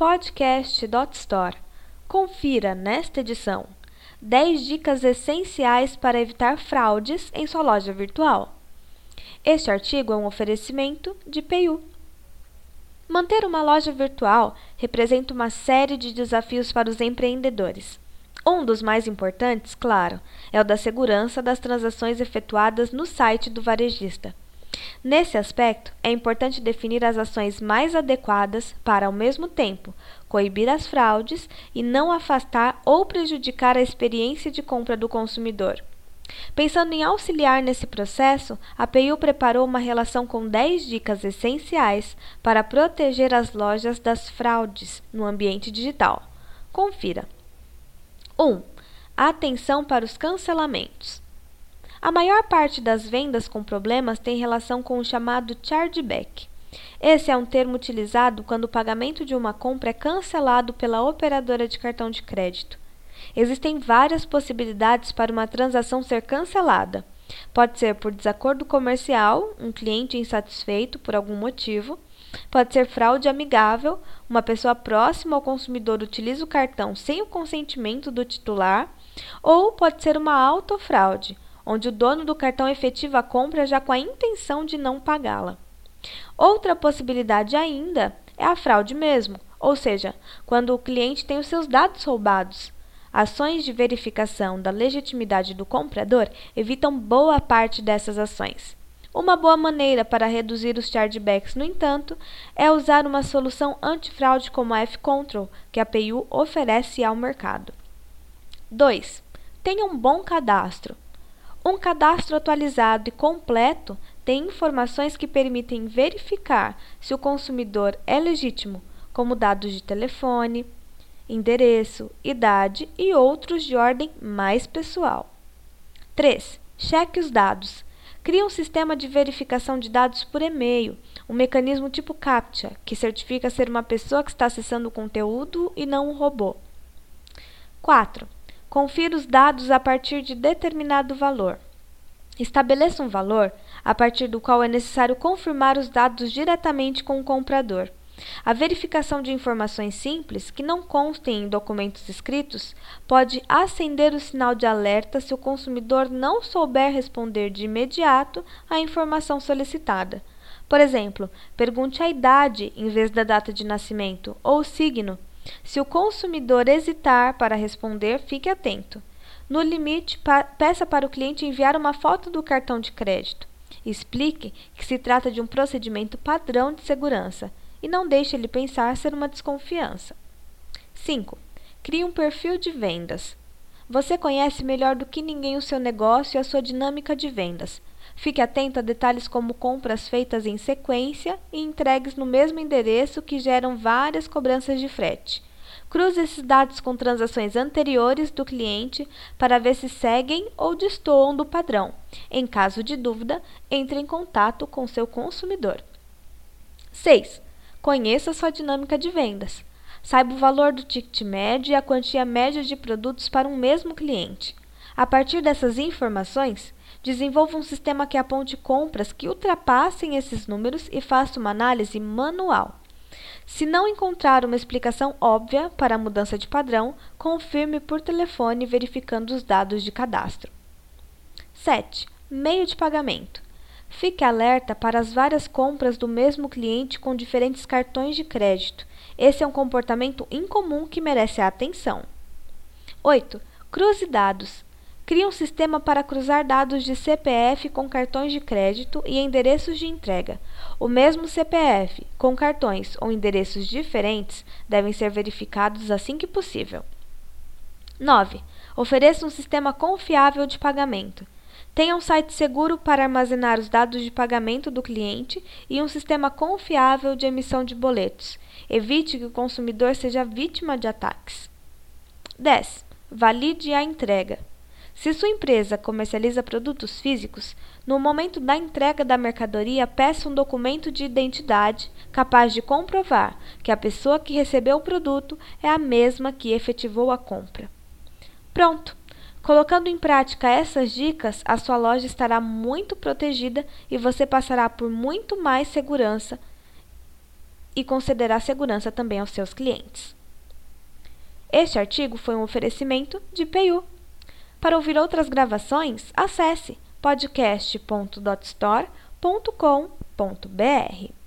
podcast.store. Confira nesta edição 10 dicas essenciais para evitar fraudes em sua loja virtual. Este artigo é um oferecimento de PayU. Manter uma loja virtual representa uma série de desafios para os empreendedores. Um dos mais importantes, claro, é o da segurança das transações efetuadas no site do varejista. Nesse aspecto, é importante definir as ações mais adequadas para, ao mesmo tempo, coibir as fraudes e não afastar ou prejudicar a experiência de compra do consumidor. Pensando em auxiliar nesse processo, a PIU preparou uma relação com 10 dicas essenciais para proteger as lojas das fraudes no ambiente digital. Confira. 1. Atenção para os cancelamentos. A maior parte das vendas com problemas tem relação com o chamado chargeback. Esse é um termo utilizado quando o pagamento de uma compra é cancelado pela operadora de cartão de crédito. Existem várias possibilidades para uma transação ser cancelada. Pode ser por desacordo comercial, um cliente insatisfeito por algum motivo. Pode ser fraude amigável, uma pessoa próxima ao consumidor utiliza o cartão sem o consentimento do titular. Ou pode ser uma autofraude, onde o dono do cartão efetiva a compra já com a intenção de não pagá-la. Outra possibilidade ainda é a fraude mesmo, ou seja, quando o cliente tem os seus dados roubados. Ações de verificação da legitimidade do comprador evitam boa parte dessas ações. Uma boa maneira para reduzir os chargebacks, no entanto, é usar uma solução antifraude como a F-Control, que a PayU oferece ao mercado. 2. Tenha um bom cadastro. Um cadastro atualizado e completo tem informações que permitem verificar se o consumidor é legítimo, como dados de telefone, endereço, idade e outros de ordem mais pessoal. 3. Cheque os dados. Crie um sistema de verificação de dados por e-mail, um mecanismo tipo CAPTCHA, que certifica ser uma pessoa que está acessando o conteúdo e não um robô. 4. Confira os dados a partir de determinado valor. Estabeleça um valor a partir do qual é necessário confirmar os dados diretamente com o comprador. A verificação de informações simples, que não constem em documentos escritos, pode acender o sinal de alerta se o consumidor não souber responder de imediato à informação solicitada. Por exemplo, pergunte a idade em vez da data de nascimento ou o signo. Se o consumidor hesitar para responder, fique atento. No limite, peça para o cliente enviar uma foto do cartão de crédito. Explique que se trata de um procedimento padrão de segurança e não deixe ele pensar ser uma desconfiança. 5. Crie um perfil de vendas. Você conhece melhor do que ninguém o seu negócio e a sua dinâmica de vendas. Fique atento a detalhes como compras feitas em sequência e entregues no mesmo endereço que geram várias cobranças de frete. Cruze esses dados com transações anteriores do cliente para ver se seguem ou destoam do padrão. Em caso de dúvida, entre em contato com seu consumidor. 6. Conheça sua dinâmica de vendas. Saiba o valor do ticket médio e a quantia média de produtos para um mesmo cliente. A partir dessas informações, desenvolva um sistema que aponte compras que ultrapassem esses números e faça uma análise manual. Se não encontrar uma explicação óbvia para a mudança de padrão, confirme por telefone verificando os dados de cadastro. 7. Meio de pagamento. Fique alerta para as várias compras do mesmo cliente com diferentes cartões de crédito. Esse é um comportamento incomum que merece a atenção. 8. Cruze dados. Crie um sistema para cruzar dados de CPF com cartões de crédito e endereços de entrega. O mesmo CPF, com cartões ou endereços diferentes, devem ser verificados assim que possível. 9. Ofereça um sistema confiável de pagamento. Tenha um site seguro para armazenar os dados de pagamento do cliente e um sistema confiável de emissão de boletos. Evite que o consumidor seja vítima de ataques. 10. Valide a entrega. Se sua empresa comercializa produtos físicos, no momento da entrega da mercadoria, peça um documento de identidade capaz de comprovar que a pessoa que recebeu o produto é a mesma que efetivou a compra. Pronto! Colocando em prática essas dicas, a sua loja estará muito protegida e você passará por muito mais segurança e concederá segurança também aos seus clientes. Este artigo foi um oferecimento de PayU. Para ouvir outras gravações, acesse podcast.dotstore.com.br.